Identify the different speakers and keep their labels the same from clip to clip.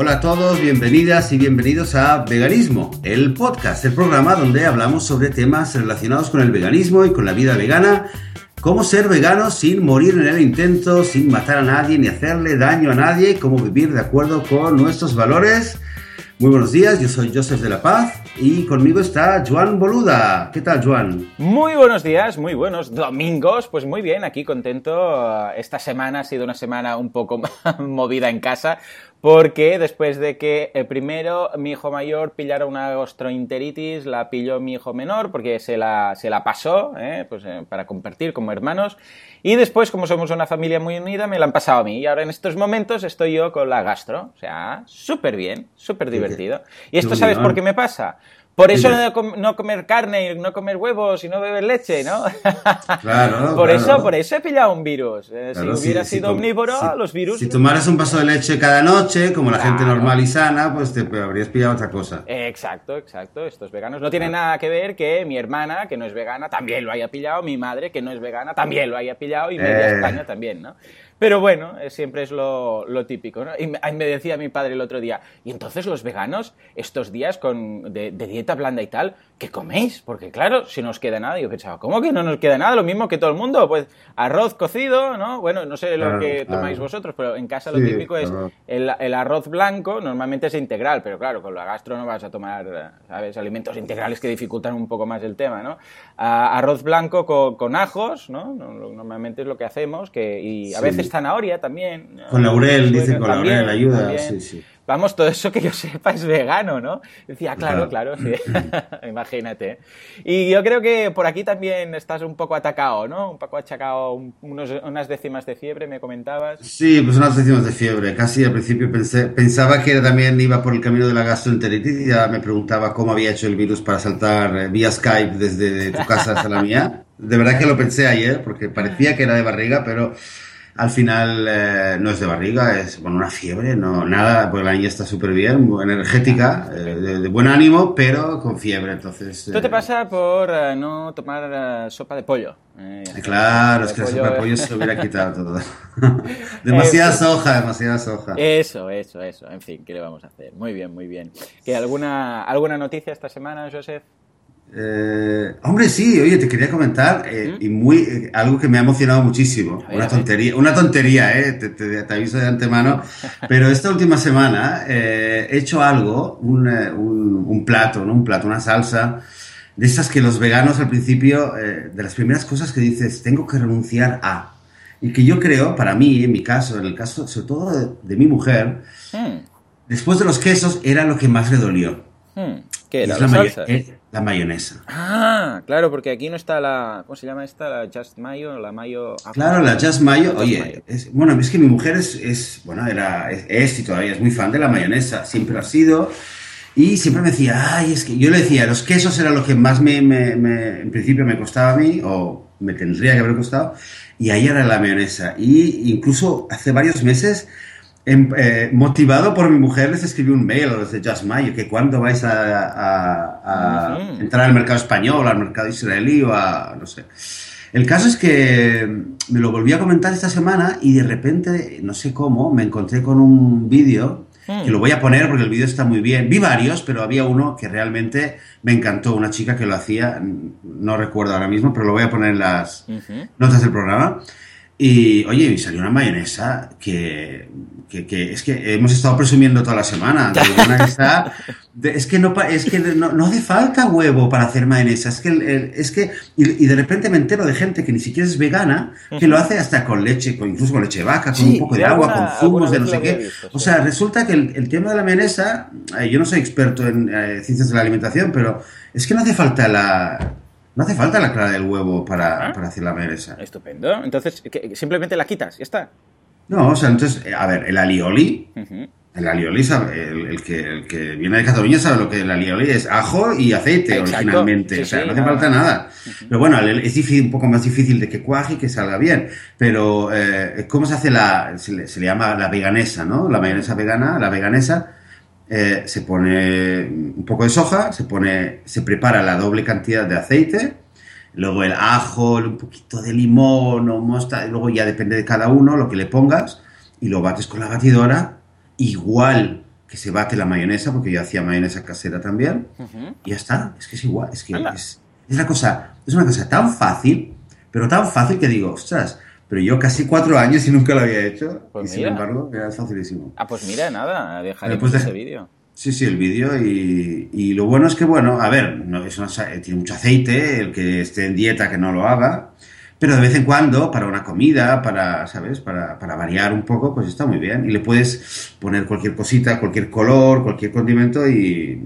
Speaker 1: Hola a todos, bienvenidas y bienvenidos a Veganismo, el podcast, el programa donde hablamos sobre temas relacionados con el veganismo y con la vida vegana, cómo ser vegano sin morir en el intento, sin matar a nadie ni hacerle daño a nadie, cómo vivir de acuerdo con nuestros valores. Muy buenos días, yo soy Joseph de la Paz y conmigo está Joan Boluda. ¿Qué tal, Joan?
Speaker 2: Muy buenos días, muy buenos domingos. Pues muy bien, aquí contento. Esta semana ha sido una semana un poco movida en casa porque después de que eh, primero mi hijo mayor pillara una gastroenteritis, la pilló mi hijo menor porque se la, se la pasó eh, pues, eh, para compartir como hermanos. Y después, como somos una familia muy unida, me la han pasado a mí. Y ahora en estos momentos estoy yo con la gastro. O sea, súper bien, súper divertido. ¿Y esto sabes por qué me pasa? Por eso no, comer carne, no comer huevos y no beber leche, ¿no? Claro. por eso, por eso he pillado un virus. Eh, si hubiera sido omnívoro, los virus.
Speaker 1: Si tomaras un vaso de leche cada noche, como la gente normal y sana, pues te habrías pillado otra cosa.
Speaker 2: Exacto, exacto. Estos veganos no tienen nada que ver que mi hermana, que no es vegana, también lo haya pillado, mi madre, que no es vegana, también lo haya pillado, y media eh. España también, ¿no? Pero bueno, eh, siempre es lo, típico, ¿no? Y me, decía mi padre el otro día, ¿y entonces los veganos, estos días con, de, dieta blanda y tal, qué coméis? Porque claro, si no os queda nada, yo pensaba, ¿cómo que no nos queda nada? Lo mismo que todo el mundo, pues arroz cocido, ¿no? Bueno, no sé lo que tomáis vosotros, pero en casa lo típico es el, arroz blanco, normalmente es integral, pero claro, con la gastro no vas a tomar, ¿sabes? Alimentos integrales que dificultan un poco más el tema, ¿no? arroz blanco con, ajos, ¿no? Normalmente es lo que hacemos, que, y a veces zanahoria también.
Speaker 1: Con laurel, dice con laurel, ayuda, sí, sí.
Speaker 2: Vamos, todo eso que yo sepa es vegano, ¿no? Decía, claro, claro, sí. Imagínate. Y yo creo que por aquí también estás un poco atacado, ¿no? Un poco achacado, unos, unas décimas de fiebre, me comentabas.
Speaker 1: Sí, pues unas décimas de fiebre. Casi al principio pensé, pensaba que también iba por el camino de la gastroenteritis y ya me preguntaba cómo había hecho el virus para saltar eh, vía Skype desde tu casa hasta la mía. De verdad que lo pensé ayer porque parecía que era de barriga, pero al final eh, no es de barriga, es bueno, una fiebre, no nada, porque la niña está súper bien, energética, eh, de, buen ánimo, pero con fiebre, entonces...
Speaker 2: Esto te eh, pasa por no tomar sopa de pollo.
Speaker 1: claro, es que la sopa de pollo se hubiera quitado todo. demasiada soja, demasiada soja.
Speaker 2: Eso, eso, eso, en fin, ¿qué le vamos a hacer? Muy bien, muy bien. ¿Qué, alguna, ¿Alguna noticia esta semana, Joseph?
Speaker 1: Eh, hombre, sí, oye, te quería comentar eh, y muy eh, algo que me ha emocionado muchísimo. una tontería, una tontería, eh, te, aviso de antemano. Pero esta última semana he hecho algo, un, un, plato, ¿no? Un plato, una salsa, de esas que los veganos al principio, de las primeras cosas que dices, tengo que renunciar a. Y que yo creo, para mí, en mi caso, en el caso sobre todo de, mi mujer, hmm. después de los quesos era lo que más le dolió.
Speaker 2: Hmm. ¿Qué era? La, salsa?
Speaker 1: La mayonesa.
Speaker 2: Ah, claro, porque aquí no está la. ¿Cómo se llama esta? La Just Mayo, la Mayo.
Speaker 1: Claro, la Just Mayo. oye, bueno, es que mi mujer es, bueno, era, es, y todavía es muy fan de la mayonesa, siempre ha sido. Y siempre me decía, ay, es que yo le decía, los quesos era lo que más me, me, en principio me costaba a mí, o me tendría que haber costado, y ahí era la mayonesa. Y incluso hace varios meses Em, eh, motivado por mi mujer, les escribí un mail a los de Just Mayo, que cuando vais a, entrar al mercado español, al mercado israelí o a, no sé. El caso es que me lo volví a comentar esta semana y de repente, no sé cómo, me encontré con un vídeo hmm. que lo voy a poner porque el vídeo está muy bien. Vi varios, pero había uno que realmente me encantó, una chica que lo hacía, no recuerdo ahora mismo, pero lo voy a poner en las notas del programa. Y oye, me salió una mayonesa que, que, es que hemos estado presumiendo toda la semana. es que no es que no, hace falta huevo para hacer mayonesa. Es que, es que y, de repente me entero de gente que ni siquiera es vegana que lo hace hasta con leche, con, incluso con leche de vaca, con un poco de agua, con zumos de no sé qué. o sea, resulta que el, tema de la mayonesa, eh, yo no soy experto en eh, ciencias de la alimentación, pero es que no hace falta la no hace falta la clara del huevo para, ah. hacer la mayonesa.
Speaker 2: Estupendo. Entonces, simplemente la quitas, ya está.
Speaker 1: No, o sea, entonces, a ver, el alioli, el alioli, sabe, el, que, el que viene de Cataluña sabe lo que el alioli es ajo y aceite originalmente. o sea, no hace falta nada. Pero bueno, es difícil, un poco más difícil de que cuaje y que salga bien. Pero, eh, ¿cómo se hace la, se le, se le, llama la veganesa, ¿no? La mayonesa vegana, la veganesa eh, se pone un poco de soja, se pone, se prepara la doble cantidad de aceite, luego el ajo, un poquito de limón o mosta, luego ya depende de cada uno lo que le pongas y lo bates con la batidora igual que se bate la mayonesa, porque yo hacía mayonesa casera también, y ya está, es que es igual, es que es, es, una cosa, es una cosa tan fácil, pero tan fácil que digo, ostras, pero yo casi cuatro años y nunca lo había hecho, pues y sin embargo, era facilísimo.
Speaker 2: Ah, pues mira, nada, dejaremos ese vídeo.
Speaker 1: Sí, sí, el vídeo y, y, lo bueno es que, bueno, a ver, no, es tiene mucho aceite, el que esté en dieta que no lo haga, pero de vez en cuando, para una comida, para, ¿sabes? Para, para, variar un poco, pues está muy bien. Y le puedes poner cualquier cosita, cualquier color, cualquier condimento y,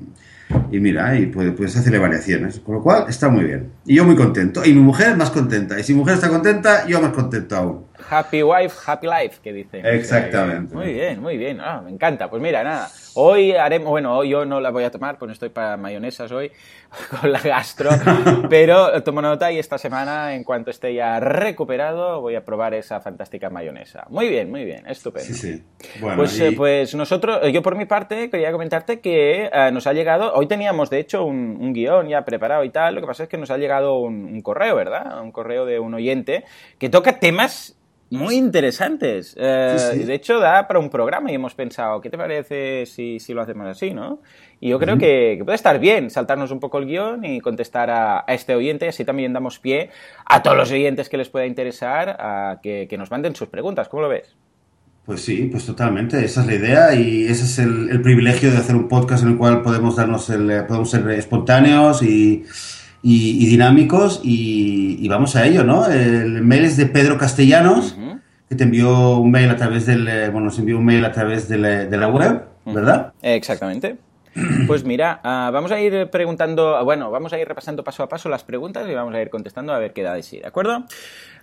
Speaker 1: y mira, y puedes, puedes hacerle variaciones. Con lo cual, está muy bien. Y yo muy contento. Y mi mujer más contenta. Y si mi mujer está contenta, yo más contento aún.
Speaker 2: Happy wife, happy life, que dice.
Speaker 1: Exactamente.
Speaker 2: Muy bien, muy bien. Ah, me encanta. Pues mira, nada. Hoy haremos, bueno, hoy yo no la voy a tomar, pues no estoy para mayonesas hoy con la gastro, pero tomo nota y esta semana, en cuanto esté ya recuperado, voy a probar esa fantástica mayonesa. Muy bien, muy bien, estupendo.
Speaker 1: Sí, sí.
Speaker 2: Bueno, pues, eh, pues nosotros, yo por mi parte quería comentarte que eh, nos ha llegado, hoy teníamos de hecho un, guion ya preparado y tal, lo que pasa es que nos ha llegado un correo, ¿verdad? Un correo de un oyente que toca temas muy interesantes. Eh, de hecho, da para un programa y hemos pensado, ¿qué te parece si, si lo hacemos así, no? Y yo creo que, puede estar bien saltarnos un poco el guion y contestar a, este oyente, así también damos pie a todos los oyentes que les pueda interesar a que, nos manden sus preguntas. ¿Cómo lo ves?
Speaker 1: Pues sí, pues totalmente, esa es la idea y ese es el, privilegio de hacer un podcast en el cual podemos darnos el, eh, podemos ser espontáneos y y, dinámicos y, vamos a ello, ¿no? El mail es de Pedro Castellanos, que te envió un mail a través del, eh, bueno, nos envió un mail a través de la, web, ¿verdad?
Speaker 2: Exactamente. Pues mira, ah, vamos a ir preguntando, bueno, vamos a ir repasando paso a paso las preguntas y vamos a ir contestando a ver qué da de sí, ¿de acuerdo?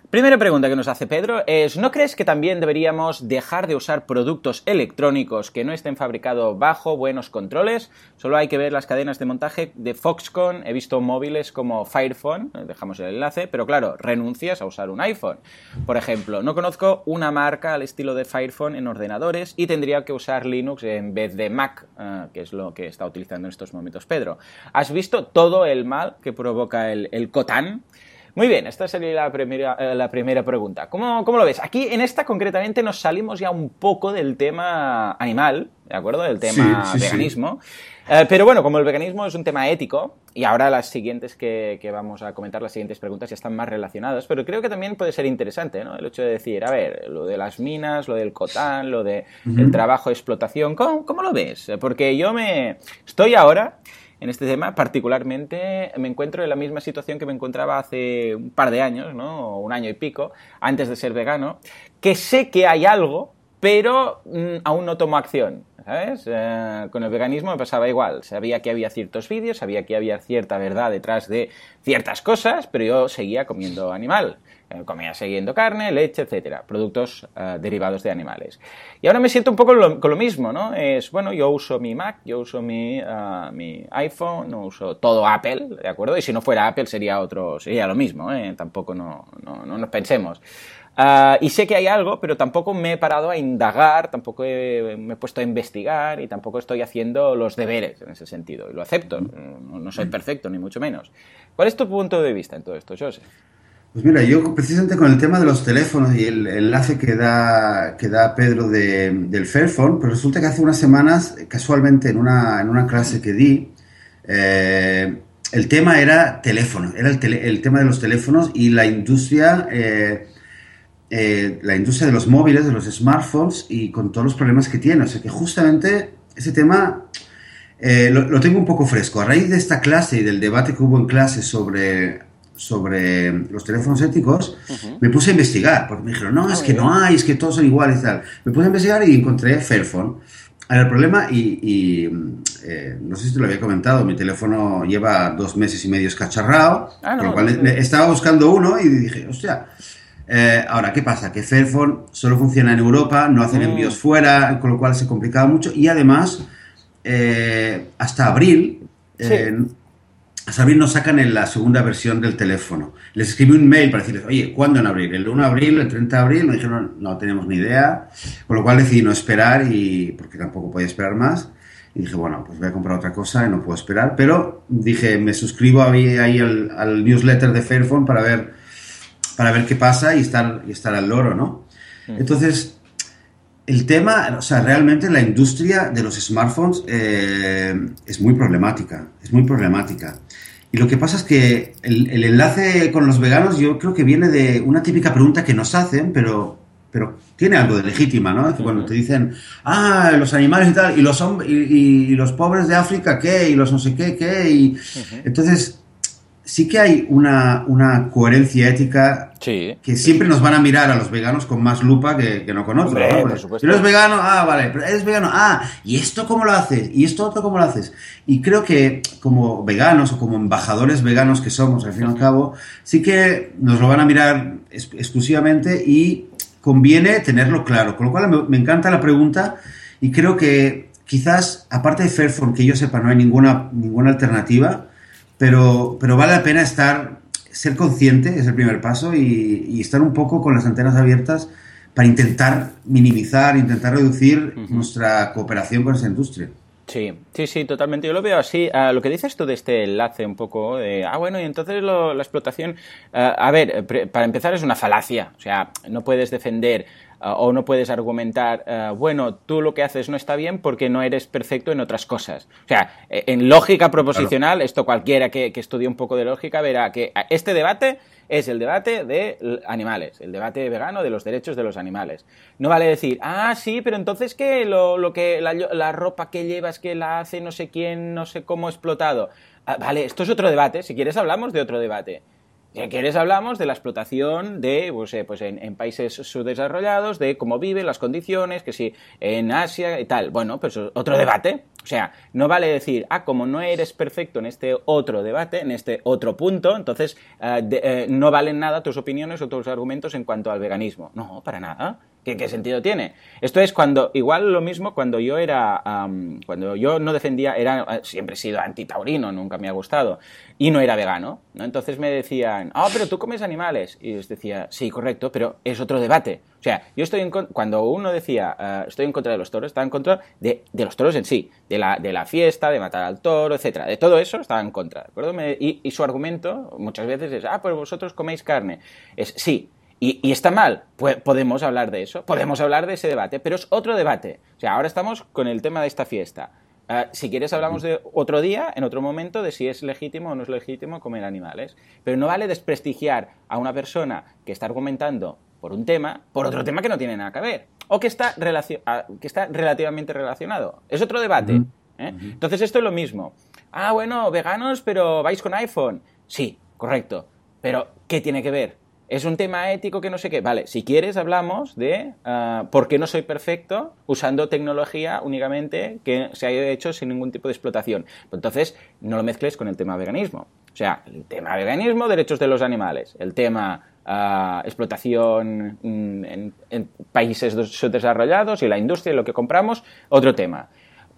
Speaker 2: Primera pregunta que nos hace Pedro es, ¿no crees que también deberíamos dejar de usar productos electrónicos que no estén fabricados bajo buenos controles? Solo hay que ver las cadenas de montaje de Foxconn, he visto móviles como Firephone, eh, dejamos el enlace, pero claro, renuncias a usar un iPhone. Por ejemplo, no conozco una marca al estilo de Firephone en ordenadores y tendría que usar Linux en vez de Mac, eh, que es lo que está utilizando en estos momentos Pedro. ¿Has visto todo el mal que provoca el, el Cotan? Muy bien, esta sería la primera, eh, la primera pregunta. ¿Cómo, ¿Cómo, lo ves? Aquí en esta concretamente nos salimos ya un poco del tema animal, ¿de acuerdo? Del tema veganismo. Eh, pero bueno, como el veganismo es un tema ético, y ahora las siguientes que, que, vamos a comentar, las siguientes preguntas ya están más relacionadas, pero creo que también puede ser interesante, ¿no? El hecho de decir, a ver, lo de las minas, lo del cotán, lo del de trabajo de explotación, ¿cómo, ¿cómo lo ves? Porque yo me... Estoy ahora en este tema, particularmente me encuentro en la misma situación que me encontraba hace un par de años, ¿no? Un año y pico, antes de ser vegano, que sé que hay algo, pero mm, aún no tomo acción. ¿Sabes? Eh, con el veganismo me pasaba igual. Sabía que había ciertos vídeos, sabía que había cierta verdad detrás de ciertas cosas, pero yo seguía comiendo animal. Eh, comía siguiendo carne, leche, etcétera, productos eh, derivados de animales. Y ahora me siento un poco con lo mismo, ¿no? Es, bueno, yo uso mi Mac, yo uso mi, uh, mi iPhone, no uso todo Apple, ¿de acuerdo? Y si no fuera Apple sería otro, sería lo mismo, ¿eh? Tampoco no, no, no nos pensemos. Uh, y sé que hay algo, pero tampoco me he parado a indagar, tampoco me he puesto a investigar y tampoco estoy haciendo los deberes en ese sentido. Y lo acepto, no, no soy perfecto, ni mucho menos. ¿Cuál es tu punto de vista en todo esto, José?
Speaker 1: Pues mira, yo precisamente con el tema de los teléfonos y el enlace que da, que da Pedro de, del Fairphone, pues resulta que hace unas semanas, casualmente en una, en una clase que di, eh, el tema era teléfono, era el, tema de los teléfonos y la industria, eh, eh, la industria de los móviles, de los smartphones y con todos los problemas que tiene. O sea que justamente ese tema lo tengo un poco fresco. A raíz de esta clase y del debate que hubo en clase sobre sobre los teléfonos éticos, me puse a investigar, porque me dijeron, no, ah, es que no hay, es que todos son iguales y tal. Me puse a investigar y encontré Fairphone. Ahora, el problema, y, eh, no sé si te lo había comentado, mi teléfono lleva dos meses y medio escacharrado, ah, lo cual estaba buscando uno y dije, hostia, eh, ahora, ¿qué pasa? Que Fairphone solo funciona en Europa, no hacen mm. envíos fuera, con lo cual se complicaba mucho y además, eh, hasta abril, a abril nos sacan en la segunda versión del teléfono. Les escribí un mail para decirles, oye, ¿cuándo en abril? ¿El 1 de abril? ¿El 30 de abril? Me dijeron, no tenemos ni idea. Con lo cual decidí no esperar y porque tampoco podía esperar más. Y dije, bueno, pues voy a comprar otra cosa y no puedo esperar. Pero dije, me suscribo ahí, al, newsletter de Fairphone para ver, para ver qué pasa y estar, y estar al loro, ¿no? Mm. Entonces, el tema, o sea, realmente la industria de los smartphones eh, es muy problemática, es muy problemática. Y lo que pasa es que el, el, enlace con los veganos yo creo que viene de una típica pregunta que nos hacen, pero, pero tiene algo de legítima, ¿no? Que cuando te dicen, ah, los animales y tal, y los, y, y, los pobres de África, ¿qué? Y los no sé qué, ¿qué? Y entonces sí que hay una, una coherencia ética
Speaker 2: Sí.
Speaker 1: que siempre nos van a mirar a los veganos con más lupa que, que no con otros.
Speaker 2: Hombre,
Speaker 1: ¿no?
Speaker 2: por
Speaker 1: Porque
Speaker 2: supuesto.
Speaker 1: Si eres vegano, ah, vale, pero eres vegano, ah, ¿y esto cómo lo haces? ¿Y esto otro cómo lo haces? Y creo que como veganos o como embajadores veganos que somos, al fin y al cabo, sí que nos lo van a mirar ex- exclusivamente y conviene tenerlo claro. Con lo cual me, me encanta la pregunta y creo que quizás, aparte de Fairphone, que yo sepa, no hay ninguna, ninguna alternativa, pero, pero vale la pena estar, ser consciente, es el primer paso, y, y estar un poco con las antenas abiertas para intentar minimizar, intentar reducir nuestra cooperación con esa industria.
Speaker 2: Sí, sí, sí, totalmente. Yo lo veo así. Ah, lo que dices tú de este enlace un poco de, ah, bueno, y entonces lo- la explotación, ah, a ver, pre- para empezar es una falacia. O sea, no puedes defender ah, o no puedes argumentar, ah, bueno, tú lo que haces no está bien porque no eres perfecto en otras cosas. O sea, eh, en lógica proposicional, esto cualquiera que, que estudie un poco de lógica verá que ah, este debate es el debate de animales, el debate vegano de los derechos de los animales. No vale decir, ah, sí, pero entonces ¿qué? Lo, lo que, la, la ropa que llevas que la hace no sé quién, no sé cómo explotado. Ah, vale, esto es otro debate, si quieres hablamos de otro debate. Si quieres hablamos de la explotación de, pues, eh, pues en, en países subdesarrollados, de cómo viven, las condiciones, que si en Asia y tal. Bueno, pues otro debate. O sea, no vale decir, ah, como no eres perfecto en este otro debate, en este otro punto, entonces eh, de- eh, no valen nada tus opiniones o tus argumentos en cuanto al veganismo. No, para nada. ¿Qué, qué sentido tiene? Esto es cuando, igual lo mismo cuando yo era, am, cuando yo no defendía, era, eh, siempre he sido antitaurino, nunca me ha gustado, y no era vegano, ¿no? Entonces me decían, ah, pero tú comes animales. Y les decía, sí, correcto, pero es otro debate. O sea, yo estoy en cuando uno decía, eh, estoy en contra de los toros, estaba en contra de, de los toros en sí, de la, de la fiesta, de matar al toro, etcétera. De todo eso estaba en contra, ¿de acuerdo? Me- y, y su argumento muchas veces es, ah, pues vosotros coméis carne. Es, sí, y, y está mal, pues podemos hablar de eso, podemos hablar de ese debate, pero es otro debate. O sea, ahora estamos con el tema de esta fiesta. Ah, si quieres hablamos de otro día, en otro momento, de si es legítimo o no es legítimo comer animales. Pero no vale desprestigiar a una persona que está argumentando por un tema, por otro tema que no tiene nada que ver. O que está, relacio- ah, que está relativamente relacionado. Es otro debate. ¿eh? Entonces esto es lo mismo. Ah, bueno, veganos, pero vais con iPhone. Sí, correcto. Pero, ¿qué tiene que ver? Es un tema ético que no sé qué. Vale, si quieres hablamos de ah, por qué no soy perfecto usando tecnología únicamente que se haya hecho sin ningún tipo de explotación. Pues Entonces, no lo mezcles con el tema veganismo. O sea, el tema veganismo, derechos de los animales. El tema ah, explotación en, países dos- subdesarrollados y la industria y lo que compramos, otro tema.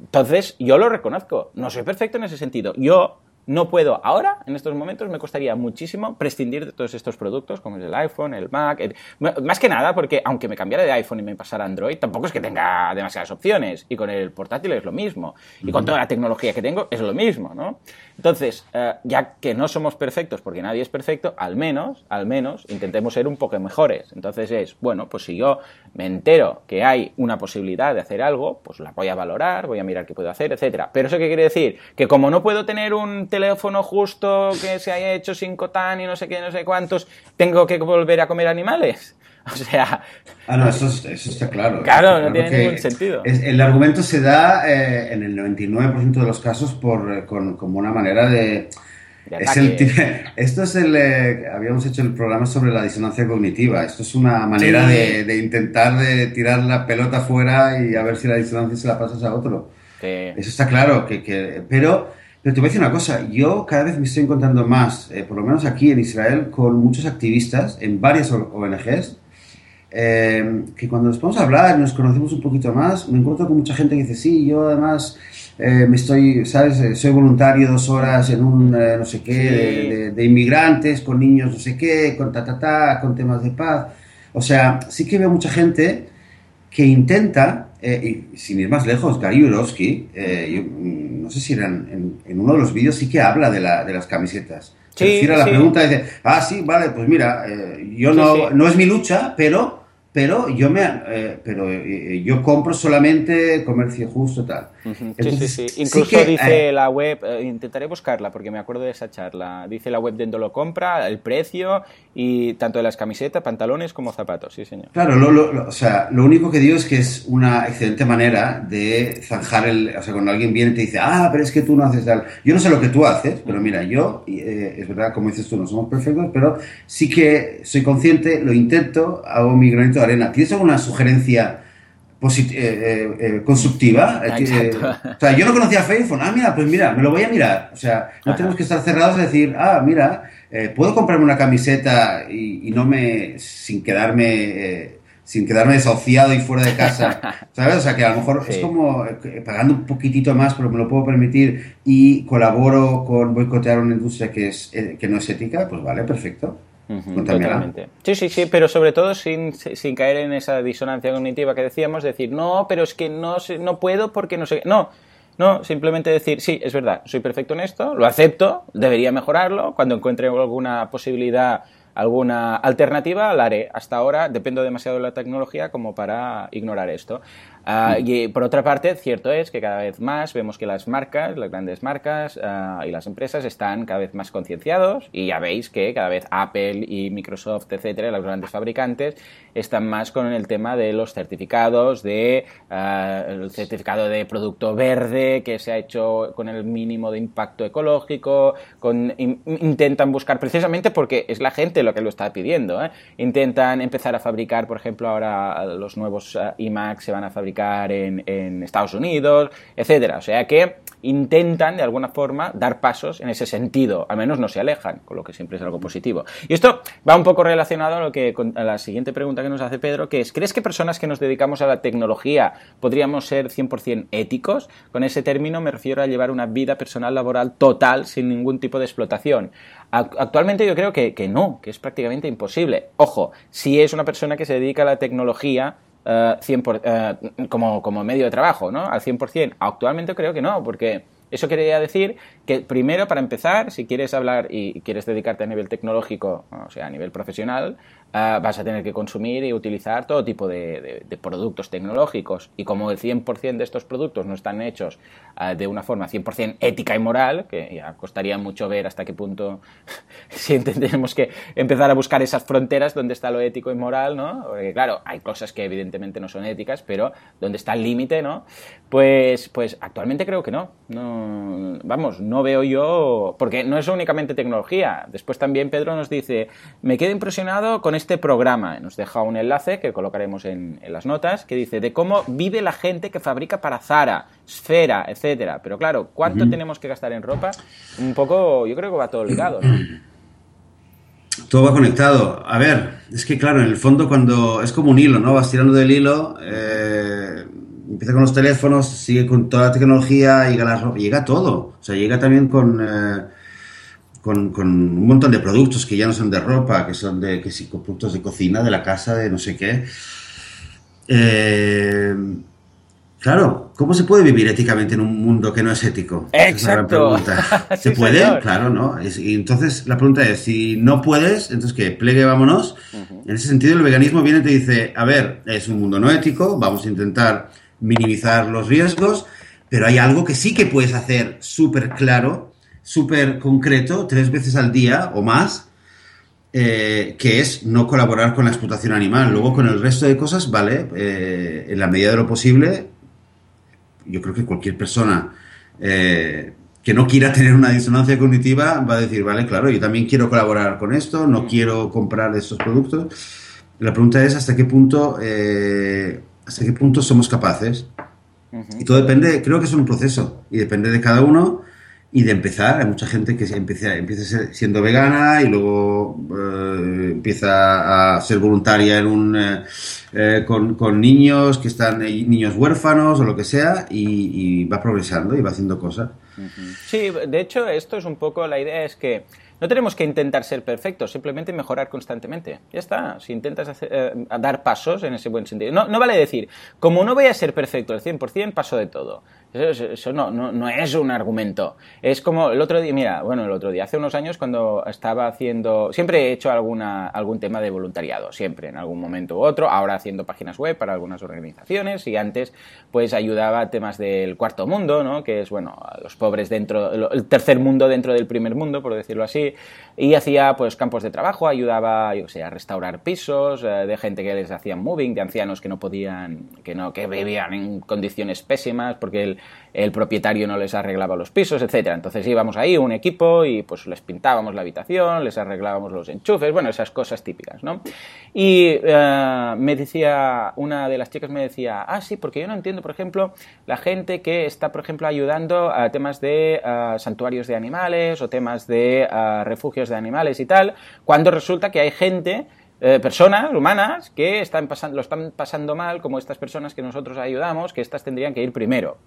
Speaker 2: Entonces, yo lo reconozco, no soy perfecto en ese sentido. Yo no puedo, ahora, en estos momentos, me costaría muchísimo prescindir de todos estos productos, como es el iPhone, el Mac. el- Más que nada porque, aunque me cambiara de iPhone y me pasara a Android, tampoco es que tenga demasiadas opciones. Y con el portátil es lo mismo. Y con toda la tecnología que tengo es lo mismo, ¿no? Entonces, eh, ya que no somos perfectos, porque nadie es perfecto, al menos, al menos, intentemos ser un poco mejores. Entonces es, bueno, pues si yo me entero que hay una posibilidad de hacer algo, pues la voy a valorar, voy a mirar qué puedo hacer, etcétera. Pero eso qué quiere decir? Que como no puedo tener un teléfono justo que se haya hecho sin cotán y no sé qué, no sé cuántos, tengo que volver a comer animales. O sea,
Speaker 1: Ah, no, eso, es- eso está claro.
Speaker 2: Claro,
Speaker 1: Está
Speaker 2: no tiene ningún sentido.
Speaker 1: es- el argumento se da eh, en el 99% de los casos por, eh, con, como una manera de...
Speaker 2: De
Speaker 1: es el esto es el... eh, habíamos hecho el programa sobre la disonancia cognitiva. Esto es una manera
Speaker 2: Sí.
Speaker 1: de, de intentar de tirar la pelota fuera y a ver si la disonancia se la pasas a otro.
Speaker 2: que-
Speaker 1: Eso está claro, que, que- pero, pero te voy a decir una cosa, yo cada vez me estoy encontrando más, eh, por lo menos aquí en Israel, con muchos activistas en varias ONGs, eh, que cuando nos podemos hablar, nos conocemos un poquito más, me encuentro con mucha gente que dice, sí, yo además eh, me estoy, ¿sabes? Eh, Soy voluntario dos horas en un eh, no sé qué,
Speaker 2: Sí.
Speaker 1: de, de- de inmigrantes, con niños no sé qué, con ta, ta, ta, con temas de paz. O sea, sí que veo mucha gente que intenta, eh, y sin ir más lejos, Gary Urowski, eh, yo, mm, no sé si eran en, en uno de los vídeos, sí que habla de, la, de las camisetas. Se
Speaker 2: Sí,
Speaker 1: refiere a la
Speaker 2: sí.
Speaker 1: pregunta y dice, ah, sí, vale, pues mira, eh, yo no, no es mi lucha, pero pero yo me eh, pero eh, yo compro solamente comercio justo tal.
Speaker 2: sí, sí, sí. Incluso dice la web, eh, intentaré buscarla porque me acuerdo de esa charla. Dice la web de lo compra, el precio y tanto de las camisetas, pantalones como zapatos, sí, señor.
Speaker 1: Claro, lo, o sea, lo único que digo es que es una excelente manera de zanjar el, o sea, cuando alguien viene y te dice, "Ah, pero es que tú no haces tal." Yo no sé lo que tú haces, pero mira, yo es verdad como dices tú, no somos perfectos, pero sí que soy consciente, lo intento, hago mi granito arena. ¿Tienes alguna sugerencia eh, eh, eh, constructiva? o sea, yo no conocía Facebook. Ah, mira, pues mira, me lo voy a mirar. O sea, no tenemos que estar cerrados a decir, ah, mira, puedo comprarme una camiseta y, no me, sin quedarme sin quedarme desahuciado y fuera de casa, ¿sabes? O sea, que a lo mejor es como pagando un poquitito más, pero me lo puedo permitir y colaboro con boicotear una industria que, es, que no es ética, pues vale, perfecto
Speaker 2: totalmente. Sí, sí, sí, pero sobre todo sin, sin, caer en esa disonancia cognitiva que decíamos, decir, no, pero es que no, no puedo porque no sé. No, no, simplemente decir, sí, es verdad, soy perfecto en esto, lo acepto, debería mejorarlo, cuando encuentre alguna posibilidad alguna alternativa, la haré. Hasta ahora dependo demasiado de la tecnología como para ignorar esto. Ah, y por otra parte, cierto es que cada vez más vemos que las marcas, las grandes marcas ah, y las empresas están cada vez más concienciados y ya veis que cada vez Apple y Microsoft, etcétera, los grandes fabricantes, están más con el tema de los certificados, de ah, el certificado de producto verde que se ha hecho con el mínimo de impacto ecológico, con, intentan buscar precisamente porque es la gente lo que lo está pidiendo, ¿eh? intentan empezar a fabricar, por ejemplo, ahora los nuevos iMac se van a fabricar en, Estados Unidos, etcétera. O sea que intentan de alguna forma dar pasos en ese sentido, al menos no se alejan, con lo que siempre es algo positivo. Y esto va un poco relacionado a lo que a la siguiente pregunta que nos hace Pedro, que es ¿crees que personas que nos dedicamos a la tecnología podríamos ser 100% éticos? Con ese término me refiero a llevar una vida personal laboral total sin ningún tipo de explotación. Actualmente yo creo que, que no, que es prácticamente imposible. Ojo, si es una persona que se dedica a la tecnología 100 eh, eh, como, como medio de trabajo, ¿no? Al 100%. Actualmente creo que no, porque eso quería decir que primero, para empezar, si quieres hablar y quieres dedicarte a nivel tecnológico, o sea, a nivel profesional, Ah, vas a tener que consumir y utilizar todo tipo de, productos tecnológicos. Y como el 100% de estos productos no están hechos ah, de una forma 100% ética y moral, que ya costaría mucho ver hasta qué punto si tenemos que empezar a buscar esas fronteras donde está lo ético y moral, ¿no? Porque claro, hay cosas que evidentemente no son éticas, pero donde está el límite, ¿no? Pues, pues actualmente creo que no. no. Vamos, no veo yo... Porque no es únicamente tecnología. Después también Pedro nos dice, me quedo impresionado con este programa. Nos deja un enlace que colocaremos en, las notas que dice de cómo vive la gente que fabrica para Zara, Sfera, etcétera. Pero claro, ¿cuánto tenemos que gastar en ropa? Un poco, yo creo que va todo ligado,
Speaker 1: Todo va conectado. A ver, es que claro, en el fondo cuando es como un hilo, ¿no? Vas tirando del hilo, eh, empieza con los teléfonos, sigue con toda la tecnología, llega la ropa, llega todo. O sea, llega también con... Eh, con, un montón de productos que ya no son de ropa, que son de que sí, productos de cocina, de la casa, de no sé qué. Eh, claro, ¿cómo se puede vivir éticamente en un mundo que no es ético?
Speaker 2: Exacto.
Speaker 1: ¿Se puede? Claro, ¿no? y entonces la pregunta es, si no puedes, entonces ¿qué? Plegue, vámonos. En ese sentido el veganismo viene y te dice, a ver, es un mundo no ético, vamos a intentar minimizar los riesgos, pero hay algo que sí que puedes hacer súper claro súper concreto, tres veces al día o más, eh, que es no colaborar con la explotación animal. Luego, con el resto de cosas, vale, eh, en la medida de lo posible, yo creo que cualquier persona eh, que no quiera tener una disonancia cognitiva va a decir, vale, claro, yo también quiero colaborar con esto, no quiero comprar estos productos. La pregunta es hasta qué punto, hasta qué punto somos capaces. Y todo depende, creo que es un proceso y depende de cada uno y de empezar. Hay mucha gente que empieza, empieza siendo vegana y luego eh, empieza a ser voluntaria en un, eh, eh, con, con, niños que están, niños huérfanos o lo que sea, y, va progresando y va haciendo cosas.
Speaker 2: Sí, de hecho, esto es un poco la idea: es que no tenemos que intentar ser perfectos, simplemente mejorar constantemente. Ya está. Si intentas dar pasos en ese buen sentido. No, no vale decir, como no voy a ser perfecto al 100%, paso de todo. Eso, no, no, no, es un argumento. Es como el otro día, mira, bueno, el otro día, hace unos años cuando estaba haciendo, siempre he hecho alguna, algún tema de voluntariado, siempre, en algún momento u otro, ahora haciendo páginas web para algunas organizaciones y antes pues ayudaba a temas del cuarto mundo, ¿no? Que es, bueno, los pobres dentro, el tercer mundo dentro del primer mundo, por decirlo así, y hacía pues campos de trabajo, ayudaba, yo sé, a restaurar pisos eh, de gente que les hacían moving, de ancianos que no podían, que no, que vivían en condiciones pésimas porque el, el propietario no les arreglaba los pisos, etcétera. Entonces íbamos ahí, un equipo, y pues les pintábamos la habitación, les arreglábamos los enchufes, bueno, esas cosas típicas, ¿no? Y eh, me decía, una de las chicas me decía, ah, sí, porque yo no entiendo, por ejemplo, la gente que está, por ejemplo, ayudando a temas de eh, santuarios de animales o temas de eh, refugios de animales y tal, cuando resulta que hay gente personas humanas que están pasando, lo están pasando mal, como estas personas que nosotros ayudamos, que estas tendrían que ir primero.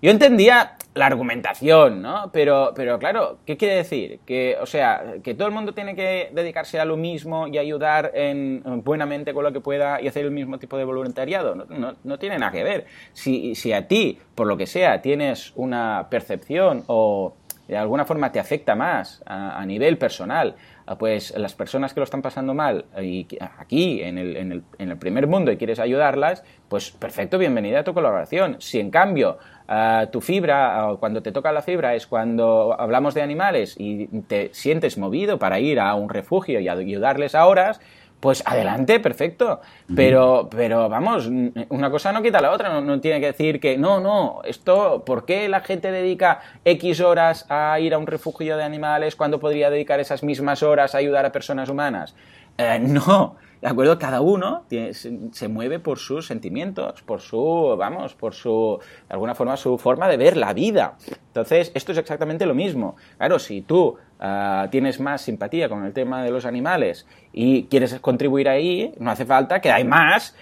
Speaker 2: Yo entendía la argumentación, ¿no? Pero, pero claro, ¿qué quiere decir? Que, o sea, que todo el mundo tiene que dedicarse a lo mismo y ayudar en, buenamente con lo que pueda y hacer el mismo tipo de voluntariado. No, no, tiene nada que ver. Si, si a ti, por lo que sea, tienes una percepción o de alguna forma te afecta más a, nivel personal, pues las personas que lo están pasando mal y aquí en el, en, el, en el primer mundo y quieres ayudarlas, pues perfecto, bienvenida a tu colaboración. Si en cambio tu fibra, cuando te toca la fibra, es cuando hablamos de animales y te sientes movido para ir a un refugio y ayudarles a horas, pues adelante, perfecto. Pero, pero vamos, una cosa no quita la otra. No, tiene que decir que no, no, esto, ¿por qué la gente dedica X horas a ir a un refugio de animales cuando podría dedicar esas mismas horas a ayudar a personas humanas? Eh, no, ¿de acuerdo? Cada uno se, mueve por sus sentimientos, por su, vamos, por su, de alguna forma, su forma de ver la vida. Entonces, esto es exactamente lo mismo. Claro, si tú Ah, tienes más simpatía con el tema de los animales y quieres contribuir ahí, no hace falta que hay más,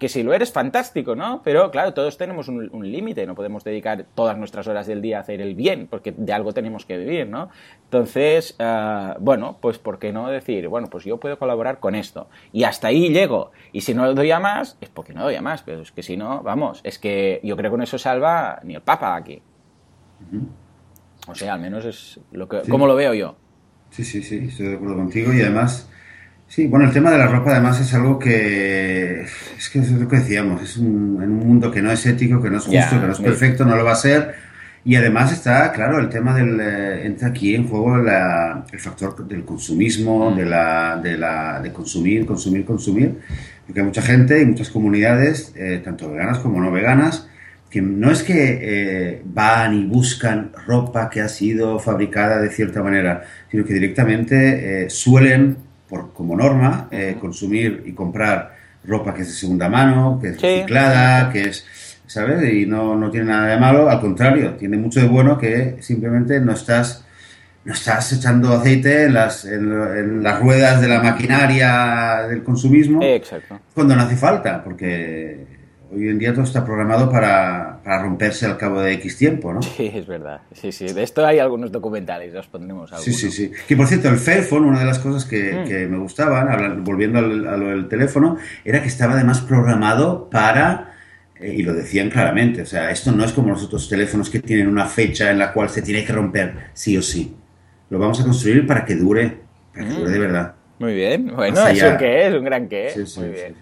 Speaker 2: que si lo eres, fantástico, ¿no? Pero claro, todos tenemos un, límite, no podemos dedicar todas nuestras horas del día a hacer el bien, porque de algo tenemos que vivir, ¿no? Entonces, ah, bueno, pues ¿por qué no decir, bueno, pues yo puedo colaborar con esto y hasta ahí llego, y si no doy a más, es porque no doy a más, pero es que si no, vamos, es que yo creo que con eso salva ni el Papa aquí. O sea, al menos es lo que, como lo veo yo.
Speaker 1: Sí, sí, sí, estoy de acuerdo contigo y además, sí, bueno, el tema de la ropa además es algo que, es que es lo que decíamos, es un, en un mundo que no es ético, que no es justo, que no es perfecto, no lo va a ser. Y además está, claro, el tema del, eh, entra aquí en juego el factor del consumismo, mm. de, la, de, la, de consumir, consumir, consumir, porque hay mucha gente y muchas comunidades, eh, tanto veganas como no veganas, que no es que eh, van y buscan ropa que ha sido fabricada de cierta manera, sino que directamente eh, suelen, por, como norma, eh, consumir y comprar ropa que es de segunda mano, que es reciclada, que es, ¿sabes? Y no, no, tiene nada de malo, al contrario, tiene mucho de bueno que simplemente no estás, no estás echando aceite en las, en, las ruedas de la maquinaria del consumismo cuando no hace falta, porque hoy en día todo está programado para, romperse al cabo de X tiempo, ¿no?
Speaker 2: Sí, es verdad. Sí, sí. De esto hay algunos documentales, los pondremos algunos.
Speaker 1: Sí, sí, sí. Que por cierto, el Fairphone, una de las cosas que, mm. me gustaban, volviendo al, a lo del teléfono, era que estaba además programado para eh, y lo decían claramente, o sea, esto no es como los otros teléfonos que tienen una fecha en la cual se tiene que romper, sí o sí. Lo vamos a construir para que dure, para que dure de mm. verdad.
Speaker 2: Muy bien, bueno, ¿eso qué es? Un gran qué. Sí, sí, Muy bien.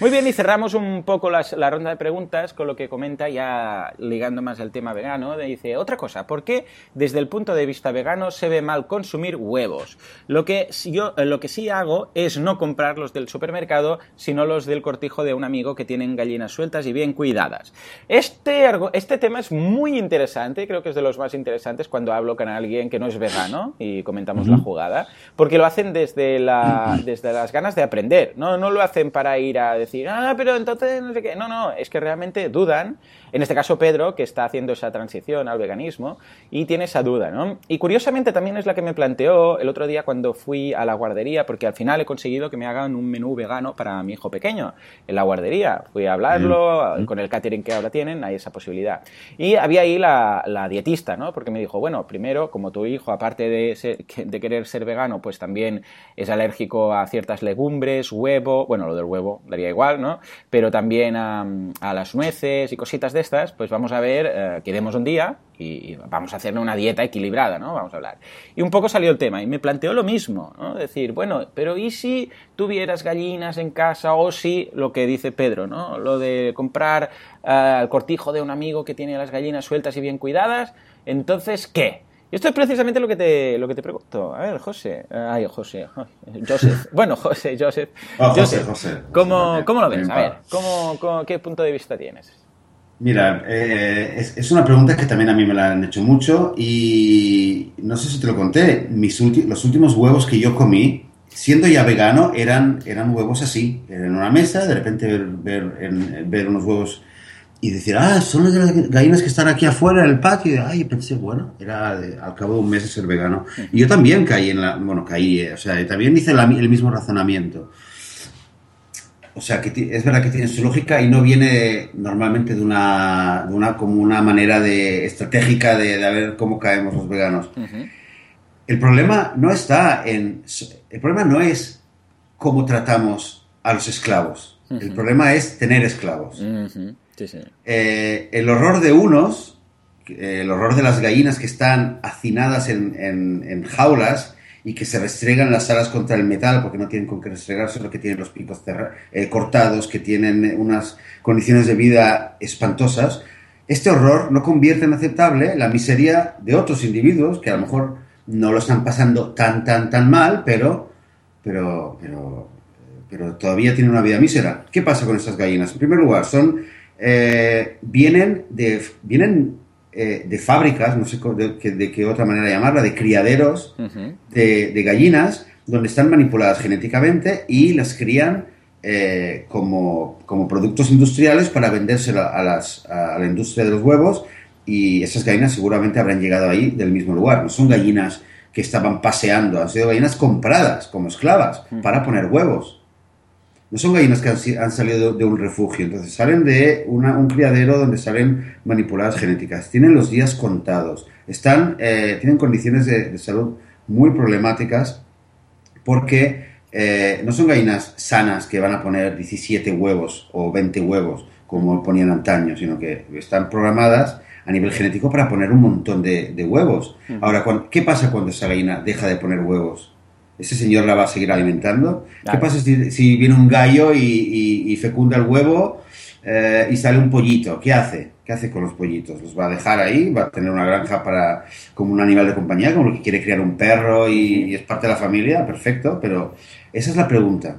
Speaker 2: Muy bien, y cerramos un poco la ronda de preguntas con lo que comenta ya ligando más al tema vegano. Dice, otra cosa, ¿por qué desde el punto de vista vegano se ve mal consumir huevos? Lo que, yo, lo que sí hago es no comprar los del supermercado, sino los del cortijo de un amigo que tienen gallinas sueltas y bien cuidadas. Este, este tema es muy interesante, creo que es de los más interesantes cuando hablo con alguien que no es vegano y comentamos la jugada, porque lo hacen desde, la, desde las ganas de aprender, ¿no? no lo hacen para ir a decir decir, ah, pero entonces no sé qué. No, no, es que realmente dudan. En este caso, Pedro, que está haciendo esa transición al veganismo y tiene esa duda, ¿no? Y curiosamente también es la que me planteó el otro día cuando fui a la guardería, porque al final he conseguido que me hagan un menú vegano para mi hijo pequeño en la guardería. Fui a hablarlo, mm. con el catering que ahora tienen, hay esa posibilidad. Y había ahí la, la dietista, ¿no? Porque me dijo, bueno, primero, como tu hijo, aparte de, de querer ser vegano, pues también es alérgico a ciertas legumbres, huevo, bueno, lo del huevo daría igual ¿no? Pero también a, las nueces y cositas de estas, pues vamos a ver, eh, quedemos un día y, vamos a hacer una dieta equilibrada, ¿no? Vamos a hablar. Y un poco salió el tema y me planteó lo mismo, ¿no? Decir, bueno, pero ¿y si tuvieras gallinas en casa o si, lo que dice Pedro, ¿no? Lo de comprar eh, el cortijo de un amigo que tiene las gallinas sueltas y bien cuidadas, entonces, ¿qué? Y esto es precisamente lo que te, lo que te pregunto. A ver, José. Ay, José. Joseph. Bueno, José, Joseph.
Speaker 1: Oh, José, José.
Speaker 2: ¿Cómo, ¿Cómo, lo ves? A ver, ¿cómo, qué punto de vista tienes?
Speaker 1: Mira, eh, es, una pregunta que también a mí me la han hecho mucho y no sé si te lo conté. Mis los últimos huevos que yo comí, siendo ya vegano, eran, eran huevos así. En una mesa, de repente ver, ver, ver unos huevos y decir, ah, son las gallinas que están aquí afuera en el patio. Ay, pensé, bueno, era al cabo de un mes de ser vegano. Y yo también caí en la, bueno, caí, eh, o sea, también hice el mismo razonamiento. O sea, que es verdad que tiene su lógica y no viene normalmente de una, de una como una manera de, estratégica de, de ver cómo caemos los veganos. El problema no está en, el problema no es cómo tratamos a los esclavos. El problema es tener esclavos. Eh, el horror de unos, eh, el horror de las gallinas que están hacinadas en, jaulas y que se restregan las alas contra el metal porque no tienen con qué restregarse, lo que tienen los picos eh, cortados, que tienen unas condiciones de vida espantosas. Este horror no convierte en aceptable la miseria de otros individuos que a lo mejor no lo están pasando tan, tan, tan mal, pero, pero, pero, pero todavía tienen una vida mísera. ¿Qué pasa con estas gallinas? En primer lugar, son eh, vienen de, vienen, eh, de fábricas, no sé de, qué otra manera llamarla, de criaderos de, gallinas, donde están manipuladas genéticamente y las crían eh, como, como, productos industriales para a, las, a la industria de los huevos y esas gallinas seguramente habrán llegado ahí del mismo lugar. No son gallinas que estaban paseando, han sido gallinas compradas como esclavas para poner huevos no son gallinas que han, salido de, un refugio, entonces salen de un criadero donde salen manipuladas genéticas, tienen los días contados, están, eh, tienen condiciones de, salud muy problemáticas porque eh, no son gallinas sanas que van a poner 17 huevos o 20 huevos como ponían antaño, sino que están programadas a nivel genético para poner un montón de, huevos. Ahora, ¿qué pasa cuando esa gallina deja de poner huevos? Ese señor la va a seguir alimentando. ¿Qué pasa si, viene un gallo y, fecunda el huevo eh, y sale un pollito? ¿Qué hace? ¿Qué hace con los pollitos? ¿Los va a dejar ahí? ¿Va a tener una granja para como un animal de compañía, como lo que quiere criar un perro y, es parte de la familia? Perfecto, pero esa es la pregunta.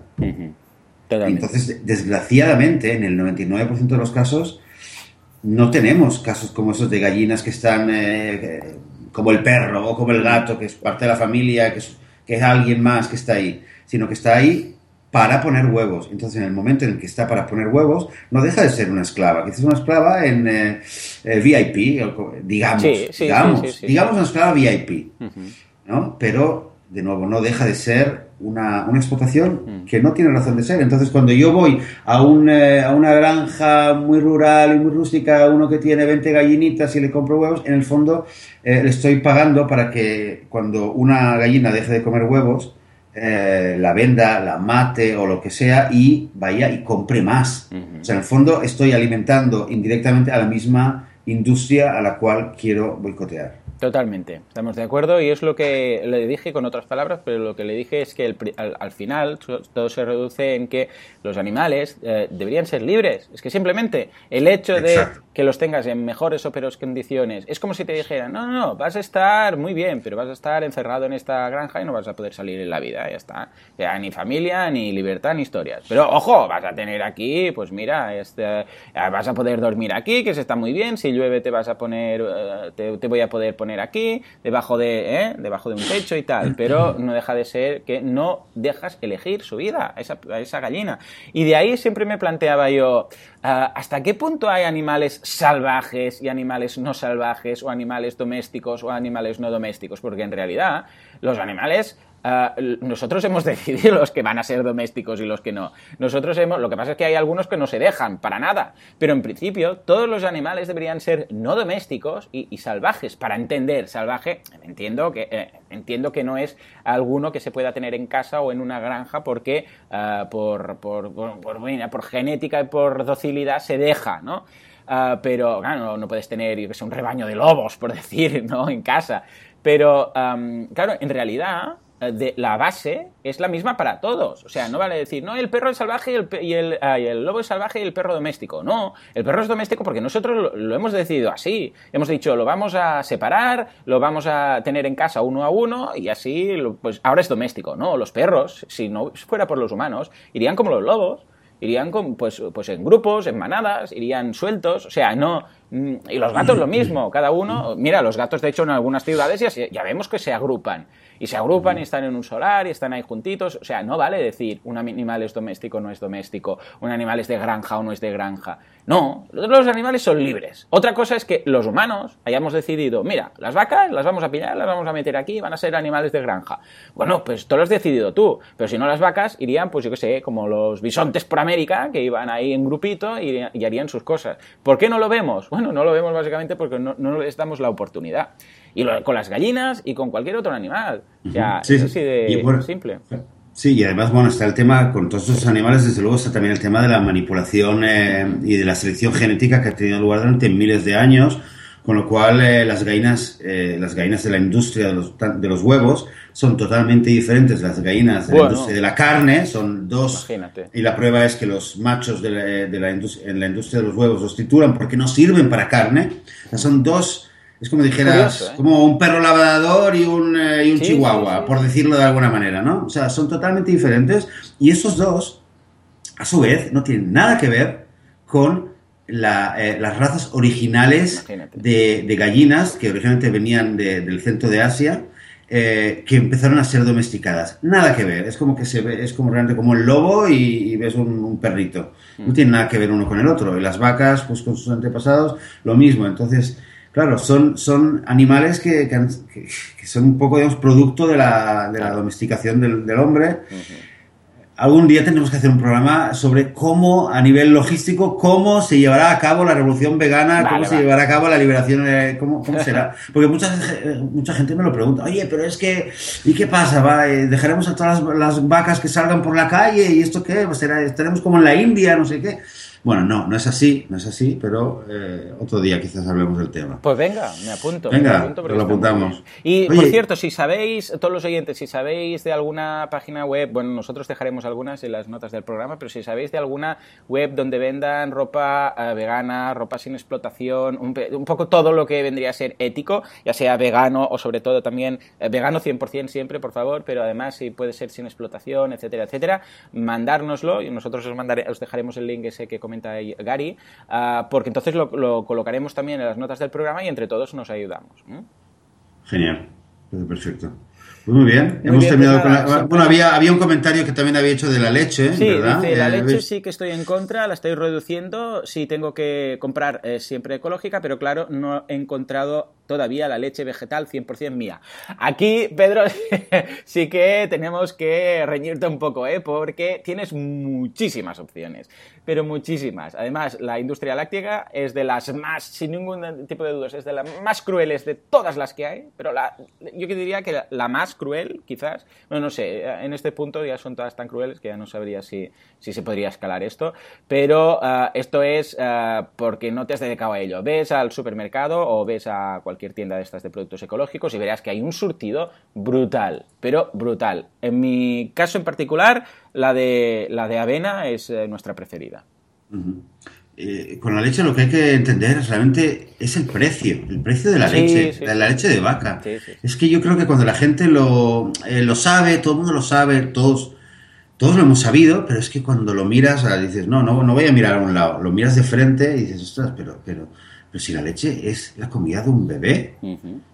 Speaker 1: Entonces, desgraciadamente, en el 99% de los casos, no tenemos casos como esos de gallinas que están eh, como el perro o como el gato, que es parte de la familia, que es que es alguien más que está ahí, sino que está ahí para poner huevos. Entonces, en el momento en el que está para poner huevos, no deja de ser una esclava. Quizás una esclava en eh, eh, VIP, digamos, digamos, digamos una esclava VIP, ¿no? Pero, de nuevo, no deja de ser una, explotación que no tiene razón de ser. Entonces, cuando yo voy a, un, eh, a una granja muy rural y muy rústica, uno que tiene 20 gallinitas y le compro huevos, en el fondo le estoy pagando para que cuando una gallina deje de comer huevos, eh, la venda, la mate o lo que sea y vaya y compre más. O sea, en el fondo estoy alimentando indirectamente a la misma industria a la cual quiero boicotear.
Speaker 2: Totalmente, estamos de acuerdo y es lo que le dije con otras palabras, pero lo que le dije es que al, final todo se reduce en que los animales eh, deberían ser libres. Es que simplemente el hecho de que los tengas en mejores o peores condiciones es como si te dijeran, no, no, no, vas a estar muy bien, pero vas a estar encerrado en esta granja y no vas a poder salir en la vida, ya está. Ya, ni familia, ni libertad, ni historias. Pero ojo, vas a tener aquí, pues mira, este, vas a poder dormir aquí, que se está muy bien, si llueve te vas a poner, eh, te voy a poder poner aquí, debajo de, ¿eh? debajo de un techo y tal, pero no deja de ser que no dejas elegir su vida a esa, esa gallina. Y de ahí siempre me planteaba yo, ah, ¿hasta qué punto hay animales salvajes y animales no salvajes, o animales domésticos o animales no domésticos? Porque en realidad los animales Uh, nosotros hemos decidido los que van a ser domésticos y los que no. Nosotros hemos, lo que pasa es que hay algunos que no se dejan para nada, pero en principio todos los animales deberían ser no domésticos y, salvajes. Para entender salvaje, entiendo que eh, entiendo que no es alguno que se pueda tener en casa o en una granja porque uh, por, por, por, genética y por docilidad se deja, ¿no? Uh, pero claro, no, puedes tener yo que sé, un rebaño de lobos, por decir, ¿no? en casa. Pero, claro, en realidad de la base es la misma para todos. O sea, no vale decir, no, el perro es salvaje y el, y el, y el, lobo es salvaje y el perro doméstico. No, el perro es doméstico porque nosotros lo, lo, hemos decidido así. Hemos dicho, lo vamos a separar, lo vamos a tener en casa uno a uno y así, pues ahora es doméstico. No, los perros, si no fuera por los humanos, irían como los lobos. Irían con, pues, pues en grupos, en manadas, irían sueltos, o sea, no, y los gatos lo mismo, cada uno, mira, los gatos de hecho en algunas ciudades ya, ya vemos que se agrupan y se agrupan y están en un solar y están ahí juntitos. O sea, no vale decir un animal es doméstico o no es doméstico, un animal es de granja o no es de granja. No, los animales son libres. Otra cosa es que los humanos hayamos decidido, mira, las vacas las vamos a pillar, las vamos a meter aquí, van a ser animales de granja. Bueno, pues tú lo has decidido tú, pero si no las vacas irían, pues yo qué sé, como los bisontes por América, que iban ahí en grupito y, y harían sus cosas. ¿Por qué no lo vemos? Bueno, no lo vemos básicamente porque no, no les damos la oportunidad. Y lo, con las gallinas y con cualquier otro animal. O sea,
Speaker 1: Sí,
Speaker 2: es
Speaker 1: sí.
Speaker 2: así de
Speaker 1: bueno,
Speaker 2: simple.
Speaker 1: Sí, y además, bueno, está el tema, con todos estos animales, desde luego está también el tema de la manipulación eh, y de la selección genética que ha tenido lugar durante miles de años, con lo cual eh, las gallinas, eh, las gallinas de la industria de los, de los, huevos son totalmente diferentes las gallinas de
Speaker 2: Bueno.
Speaker 1: la industria de la carne, son dos,
Speaker 2: Imagínate.
Speaker 1: y la prueba es que los machos de la, de la indus- en la industria de los huevos los titulan porque no sirven para carne, o sea, son dos... Es como dijeras,
Speaker 2: Curioso, ¿eh?
Speaker 1: como un perro lavador y un, eh, y un
Speaker 2: Sí,
Speaker 1: chihuahua,
Speaker 2: sí, sí.
Speaker 1: por decirlo de alguna manera, ¿no? O sea, son totalmente diferentes y estos dos, a su vez, no tienen nada que ver con la, eh, las razas originales de, de gallinas que originalmente venían de- del centro de Asia, eh, que empezaron a ser domesticadas. Nada que ver, es como que se ve, es como realmente como el lobo y, y ves un, un perrito.
Speaker 2: Mm.
Speaker 1: No tiene nada que ver uno con el otro. Y las vacas, pues con sus antepasados, lo mismo. Entonces, claro, son, son animales que, que que- son un poco, digamos, producto de la, de la domesticación del, del hombre.
Speaker 2: Ujú.
Speaker 1: Algún día tendremos que hacer un programa sobre cómo, a nivel logístico, cómo se llevará a cabo la revolución vegana,
Speaker 2: Vale,
Speaker 1: cómo se llevará a cabo la liberación, eh, cómo, cómo será. Porque mucha, mucha gente me lo pregunta, oye, pero es que, ¿y qué pasa? Va, eh, ¿Dejaremos a todas las, las vacas que salgan por la calle? ¿Y esto qué? Pues será, estaremos como en la India, no sé qué. Bueno, no, no es así, no es así, pero eh, otro día quizás hablemos del tema.
Speaker 2: Pues venga, me apunto.
Speaker 1: Venga,
Speaker 2: me apunto
Speaker 1: lo apuntamos.
Speaker 2: Y
Speaker 1: Oye.
Speaker 2: por cierto, si sabéis, todos los oyentes, si sabéis de alguna página web, bueno, nosotros dejaremos algunas en las notas del programa, pero si sabéis de alguna web donde vendan ropa eh, vegana, ropa sin explotación, un poco todo lo que vendría a ser ético, ya sea vegano o sobre todo también eh, vegano 100% siempre, por favor, pero además si puede ser sin explotación, etcétera, etcétera, mandárnoslo y nosotros os, mandare- os dejaremos el link ese que comenta ahí Gary, ah, porque entonces lo, lo colocaremos también en las notas del programa y entre todos nos ayudamos.
Speaker 1: Genial, pues perfecto. Pues muy bien,
Speaker 2: Muy
Speaker 1: hemos
Speaker 2: bien,
Speaker 1: terminado
Speaker 2: pues
Speaker 1: con la... Bueno, había, había un comentario que también había hecho de la leche,
Speaker 2: Sí,
Speaker 1: ¿verdad?
Speaker 2: dice, la
Speaker 1: Eh,
Speaker 2: leche
Speaker 1: ¿ves?
Speaker 2: sí que estoy en contra, la estoy reduciendo, sí tengo que comprar eh, siempre ecológica, pero claro, no he encontrado todavía la leche vegetal 100% mía. Aquí, Pedro, sí que tenemos que reñirte un poco, ¿eh? porque tienes muchísimas opciones, pero muchísimas. Además, la industria láctea es de las más, sin ningún tipo de dudas, es de las más crueles de todas las que hay, pero la, yo diría que la, más cruel, quizás, bueno, no sé, en este punto ya son todas tan crueles que ya no sabría si, si se podría escalar esto, pero ah, esto es ah, porque no te has dedicado a ello. Ves al supermercado o ves a cualquier tienda de estas de productos ecológicos y verás que hay un surtido brutal, pero brutal. En mi caso en particular, la de, la de avena es eh, nuestra preferida.
Speaker 1: Eh, con la leche lo que hay que entender realmente es el precio, el precio de la
Speaker 2: Sí,
Speaker 1: leche,
Speaker 2: sí,
Speaker 1: de la leche de vaca.
Speaker 2: Sí.
Speaker 1: Es que yo creo que cuando la gente lo, eh, lo sabe, todo el mundo lo sabe, todos, todos lo hemos sabido, pero es que cuando lo miras, ah, dices, no, no, no voy a mirar a un lado, lo miras de frente y dices, ostras, pero, pero, pero si la leche es la comida de un bebé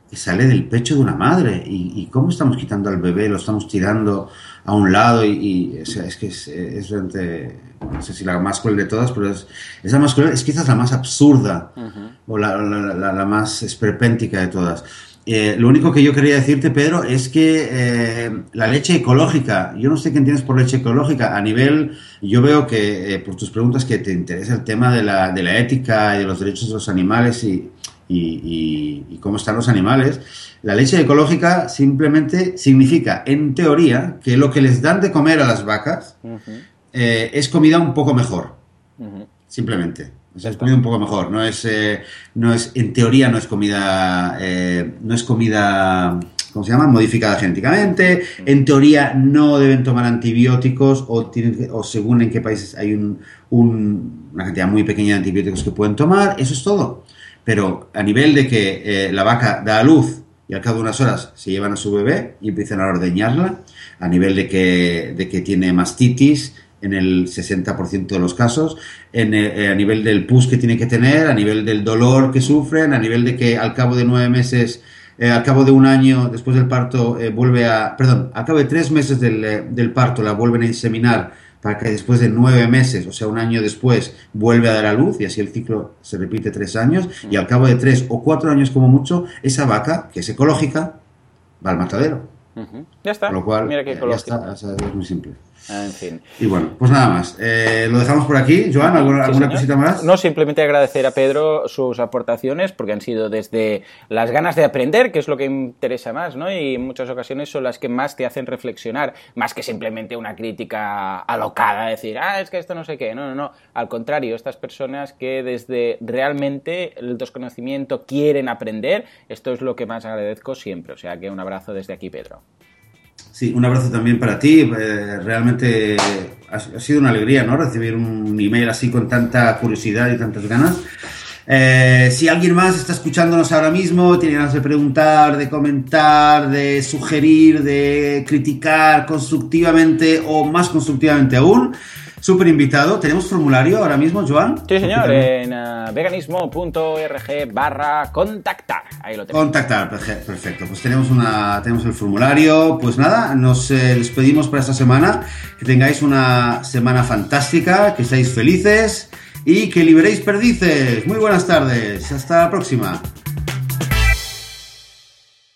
Speaker 1: que sale del pecho de una madre. ¿Y, y cómo estamos quitando al bebé? Lo estamos tirando a un lado y, y, o sea, es que es, es realmente, no sé si la más cruel de todas, pero es, es la más cruel, es quizás la más absurda o la, la- la- la más esperpéntica de todas. Eh, lo único que yo quería decirte, Pedro, es que eh, la leche ecológica, yo no sé qué entiendes por leche ecológica, a nivel, yo veo que eh, por tus preguntas que te interesa el tema de la, de la ética y de los derechos de los animales y, y, y, cómo están los animales, la leche ecológica simplemente significa, en teoría, que lo que les dan de comer a las vacas es comida un poco mejor, simplemente. O sea, es comida un poco mejor. No es, eh, no es, en teoría no es comida, eh, no es comida, ¿cómo se llama? Modificada genéticamente. En teoría no deben tomar antibióticos o, tienen, o según en qué países hay un, una cantidad muy pequeña de antibióticos que pueden tomar. Eso es todo. Pero a nivel de que eh, la vaca da a luz y al cabo de unas horas se llevan a su bebé y empiezan a ordeñarla, a nivel de que, de que tiene mastitis, en el 60% de los casos, en, eh, a nivel del pus que tiene que tener, a nivel del dolor que sufren, a nivel de que al cabo de nueve meses, eh, al cabo de un año después del parto, eh, vuelve a, perdón, al cabo de tres meses del, del, parto la vuelven a inseminar para que después de nueve meses, o sea, un año después, vuelve a dar a luz y así el ciclo se repite tres años y al cabo de tres o cuatro años como mucho, esa vaca, que es ecológica, va al matadero.
Speaker 2: Ya está.
Speaker 1: lo cual,
Speaker 2: Mira qué
Speaker 1: ecológico. es muy simple.
Speaker 2: Ah, en fin.
Speaker 1: Y bueno, pues nada más. Eh, lo dejamos por aquí. Joan, ¿alguna, sí, alguna cosita más?
Speaker 2: No, simplemente agradecer a Pedro sus aportaciones, porque han sido desde las ganas de aprender, que es lo que interesa más, ¿no? Y en muchas ocasiones son las que más te hacen reflexionar, más que simplemente una crítica alocada, decir, ah, es que esto no sé qué. No, no, no. Al contrario, estas personas que desde realmente el desconocimiento quieren aprender, esto es lo que más agradezco siempre. O sea que un abrazo desde aquí, Pedro.
Speaker 1: Sí, un abrazo también para ti. Eh, realmente ha, sido una alegría, ¿no? Recibir un email así con tanta curiosidad y tantas ganas. Eh, si alguien más está escuchándonos ahora mismo, tiene ganas de preguntar, de comentar, de sugerir, de criticar constructivamente o más constructivamente aún, Súper invitado. ¿Tenemos formulario ahora mismo, Joan?
Speaker 2: Sí, señor, en uh, veganismo.org barra contactar. Ahí lo tenemos.
Speaker 1: Contactar, perfecto. Pues tenemos, una, tenemos el formulario. Pues nada, nos eh, despedimos para esta semana. Que tengáis una semana fantástica, que seáis felices y que liberéis perdices. Muy buenas tardes. Hasta la próxima.